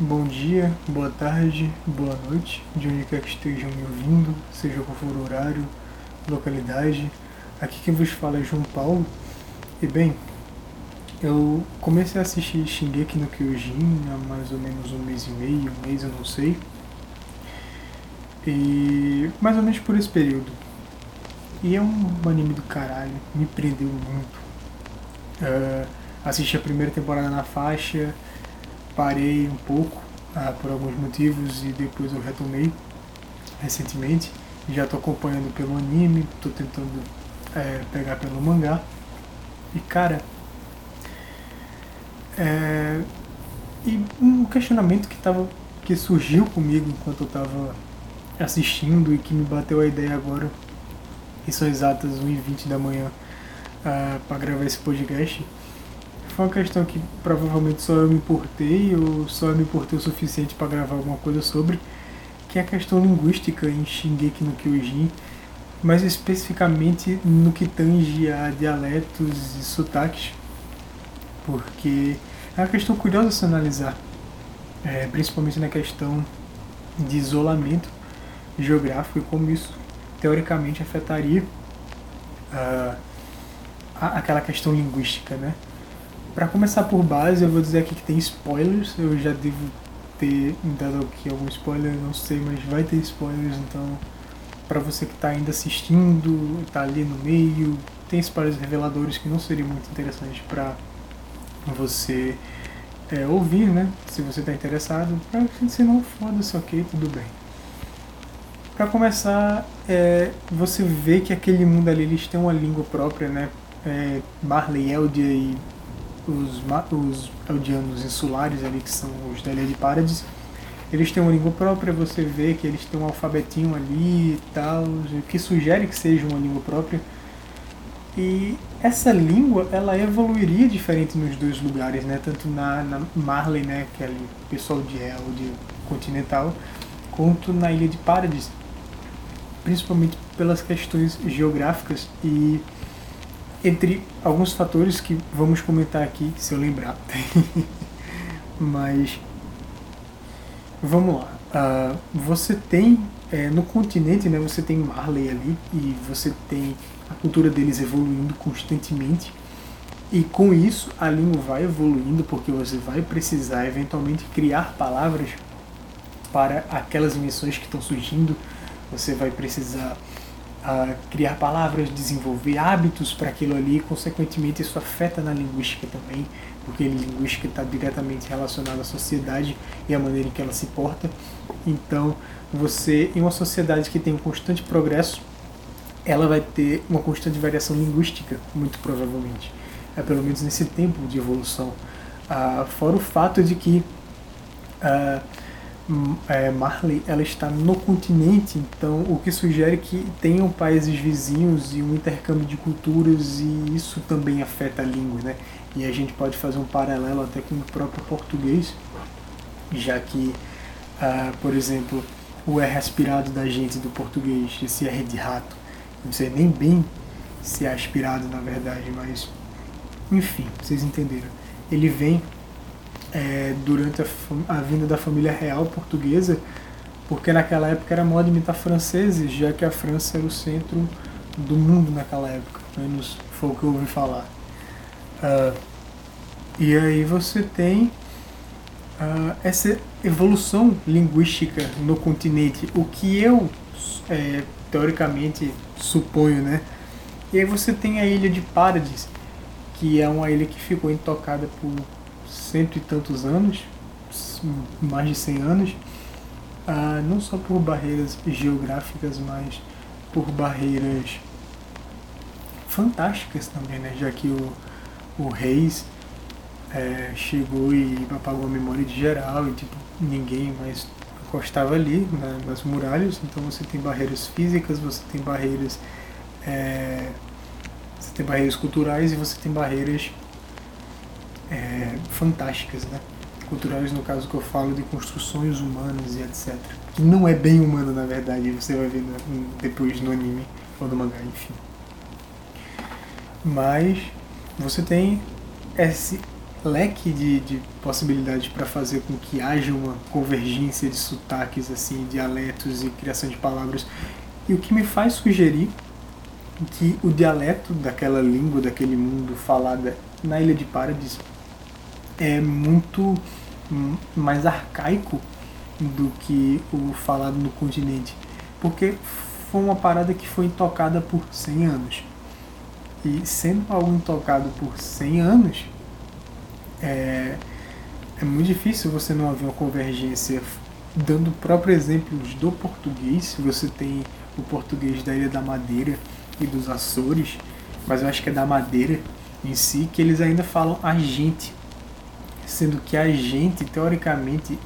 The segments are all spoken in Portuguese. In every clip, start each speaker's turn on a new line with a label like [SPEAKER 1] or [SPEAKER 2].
[SPEAKER 1] bom dia, boa tarde, boa noite, de onde quer que estejam me ouvindo, seja qual for o horário, localidade. Aqui quem vos fala é João Paulo. E bem, eu comecei a assistir Shingeki no Kyojin há mais ou menos um mês e meio, um mês eu não sei. E mais ou menos por esse período. E é um anime do caralho, me prendeu muito. Uh, assisti a primeira temporada na faixa, parei um pouco ah, por alguns motivos e depois eu retomei recentemente. Já estou acompanhando pelo anime, estou tentando é, pegar pelo mangá. E cara, é, e um questionamento que, tava, que surgiu comigo enquanto eu estava assistindo e que me bateu a ideia agora, e são exatas 1h20 da manhã ah, para gravar esse podcast foi uma questão que provavelmente só eu me importei, ou só eu me importei o suficiente para gravar alguma coisa sobre, que é a questão linguística em Shingeki no Kyojin, mais especificamente no que tange a dialetos e sotaques, porque é uma questão curiosa se analisar, é, principalmente na questão de isolamento geográfico e como isso teoricamente afetaria uh, aquela questão linguística, né? Para começar por base, eu vou dizer aqui que tem spoilers. Eu já devo ter dado aqui algum spoiler, não sei, mas vai ter spoilers. Então, para você que está ainda assistindo, está ali no meio, tem spoilers reveladores que não seriam muito interessantes para você é, ouvir, né? Se você está interessado. Para se não, foda-se, ok, tudo bem. Para começar, é, você vê que aquele mundo ali eles têm uma língua própria, né? É, Marley, Eldia e os, os eldianos insulares ali, que são os da Ilha de Paradis, eles têm uma língua própria, você vê que eles têm um alfabetinho ali e tal, que sugere que seja uma língua própria. E essa língua, ela evoluiria diferente nos dois lugares, né? Tanto na, na Marley, né, que é ali pessoal de Elde continental, quanto na Ilha de Paradis, principalmente pelas questões geográficas e entre alguns fatores que vamos comentar aqui, se eu lembrar. Mas vamos lá. Uh, você tem é, no continente, né? Você tem Marley ali e você tem a cultura deles evoluindo constantemente. E com isso a língua vai evoluindo porque você vai precisar eventualmente criar palavras para aquelas emissões que estão surgindo. Você vai precisar a criar palavras, desenvolver hábitos para aquilo ali, e, consequentemente isso afeta na linguística também, porque a linguística está diretamente relacionada à sociedade e à maneira em que ela se porta. Então, você, em uma sociedade que tem um constante progresso, ela vai ter uma constante variação linguística, muito provavelmente. É pelo menos nesse tempo de evolução. Ah, fora o fato de que ah, é, Marley ela está no continente, então o que sugere que tenham países vizinhos e um intercâmbio de culturas e isso também afeta a língua, né? E a gente pode fazer um paralelo até com o próprio português, já que, ah, por exemplo, o R aspirado da gente do português, esse R de rato, não sei nem bem se é aspirado na verdade, mas enfim, vocês entenderam. Ele vem é, durante a, a, vinda da família real portuguesa, porque naquela época era moda imitar franceses, já que a França era o centro do mundo naquela época, menos foi o que eu ouvi falar. Uh, e aí você tem uh, essa evolução linguística no continente, o que eu é, teoricamente suponho, né? E aí você tem a ilha de Paradis, que é uma ilha que ficou intocada por cento e tantos anos, mais de 100 anos, ah, não só por barreiras geográficas, mas por barreiras fantásticas também, né? já que o, o Reis é, chegou e apagou a memória de geral e tipo, ninguém mais encostava ali né, nas muralhas, então você tem barreiras físicas, você tem barreiras é, você tem barreiras culturais e você tem barreiras é, fantásticas, né? culturais no caso que eu falo de construções humanas e etc. Que não é bem humano na verdade, você vai ver depois no anime ou no mangá, enfim. Mas você tem esse leque de, de possibilidades para fazer com que haja uma convergência de sotaques, assim, dialetos e criação de palavras. E o que me faz sugerir que o dialeto daquela língua, daquele mundo falada na Ilha de Paradis é muito mais arcaico do que o falado no continente. Porque foi uma parada que foi intocada por 100 anos. E sendo algo intocado por 100 anos, é, é muito difícil você não haver uma convergência. Dando próprio exemplos do português, você tem o português da Ilha da Madeira e dos Açores, mas eu acho que é da Madeira em si, que eles ainda falam a gente, sendo que a gente, teoricamente,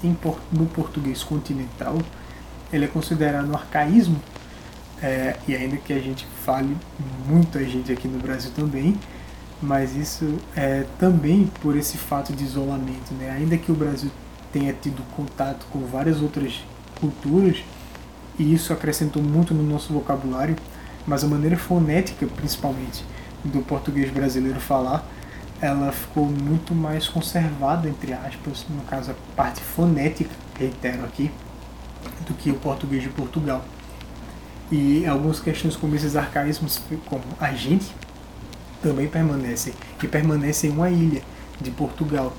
[SPEAKER 1] no português continental, ele é considerado um arcaísmo, é, e ainda que a gente fale muita gente aqui no Brasil também, mas isso é também por esse fato de isolamento, né? Ainda que o Brasil tenha tido contato com várias outras culturas, e isso acrescentou muito no nosso vocabulário, mas a maneira fonética, principalmente, do português brasileiro falar, ela ficou muito mais conservada, entre aspas, no caso a parte fonética, reitero aqui, do que o português de Portugal. E algumas questões como esses arcaísmos, como a gente, também permanecem. E permanecem em uma ilha de Portugal,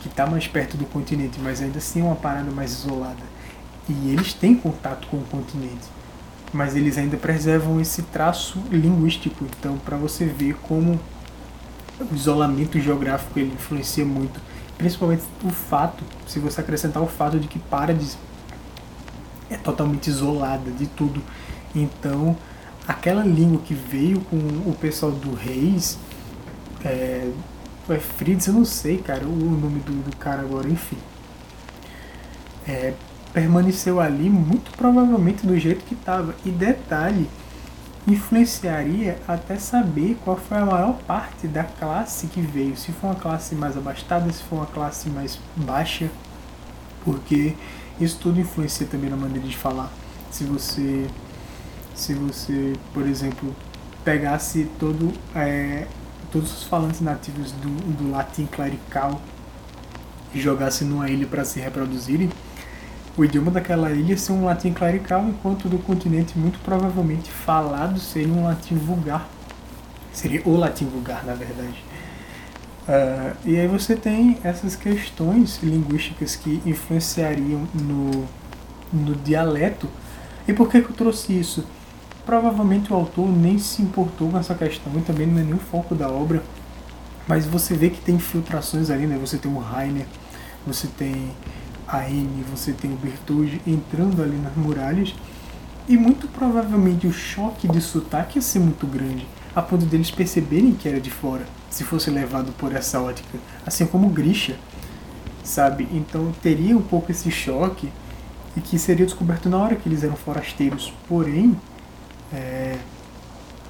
[SPEAKER 1] que está mais perto do continente, mas ainda assim é uma parada mais isolada. E eles têm contato com o continente, mas eles ainda preservam esse traço linguístico. Então, para você ver como o isolamento geográfico ele influencia muito, principalmente o fato, se você acrescentar o fato de que Paradis é totalmente isolada de tudo. Então, aquela língua que veio com o pessoal do Reis, é, é eu não sei, cara, o nome do, do cara agora, enfim. É, permaneceu ali muito provavelmente do jeito que estava. E detalhe, influenciaria até saber qual foi a maior parte da classe que veio. Se foi uma classe mais abastada, se foi uma classe mais baixa, porque isso tudo influencia também na maneira de falar. Se você se você, por exemplo, pegasse todo, é, todos os falantes nativos do, do latim clerical e jogasse numa ilha para se reproduzirem, o idioma daquela ilha seria um latim clerical, enquanto do continente muito provavelmente falado seria um latim vulgar. Seria o latim vulgar, na verdade. Uh, e aí você tem essas questões linguísticas que influenciariam no, no dialeto. E por que, que eu trouxe isso? Provavelmente o autor nem se importou com essa questão e também não é o foco da obra, mas você vê que tem infiltrações ali, né? Você tem o Rainer, você tem a Anne, você tem o Bertoldi entrando ali nas muralhas e muito provavelmente o choque de sotaque ia ser muito grande, a ponto deles perceberem que era de fora, se fosse levado por essa ótica, assim como Grisha, sabe? Então teria um pouco esse choque e que seria descoberto na hora que eles eram forasteiros. Porém, é,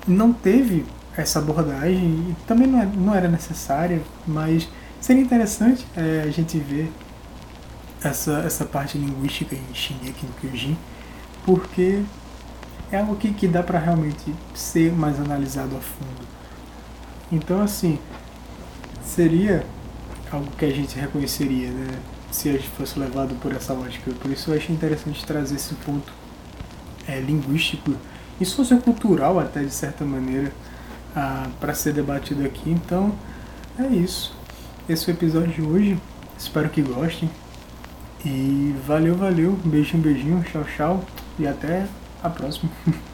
[SPEAKER 1] não teve essa abordagem e também não, é, não era necessária, mas seria interessante é, a gente ver essa, essa parte linguística em Shingeki no Kyojin, porque é algo que, que dá para realmente ser mais analisado a fundo. Então, assim, seria algo que a gente reconheceria, né? Se a gente fosse levado por essa lógica. Por isso eu achei interessante trazer esse ponto é, linguístico e sociocultural até de certa maneira para ser debatido aqui. Então é isso. Esse é o episódio de hoje. Espero que gostem. E valeu, valeu. Beijinho, beijinho. Tchau, tchau. E até a próxima.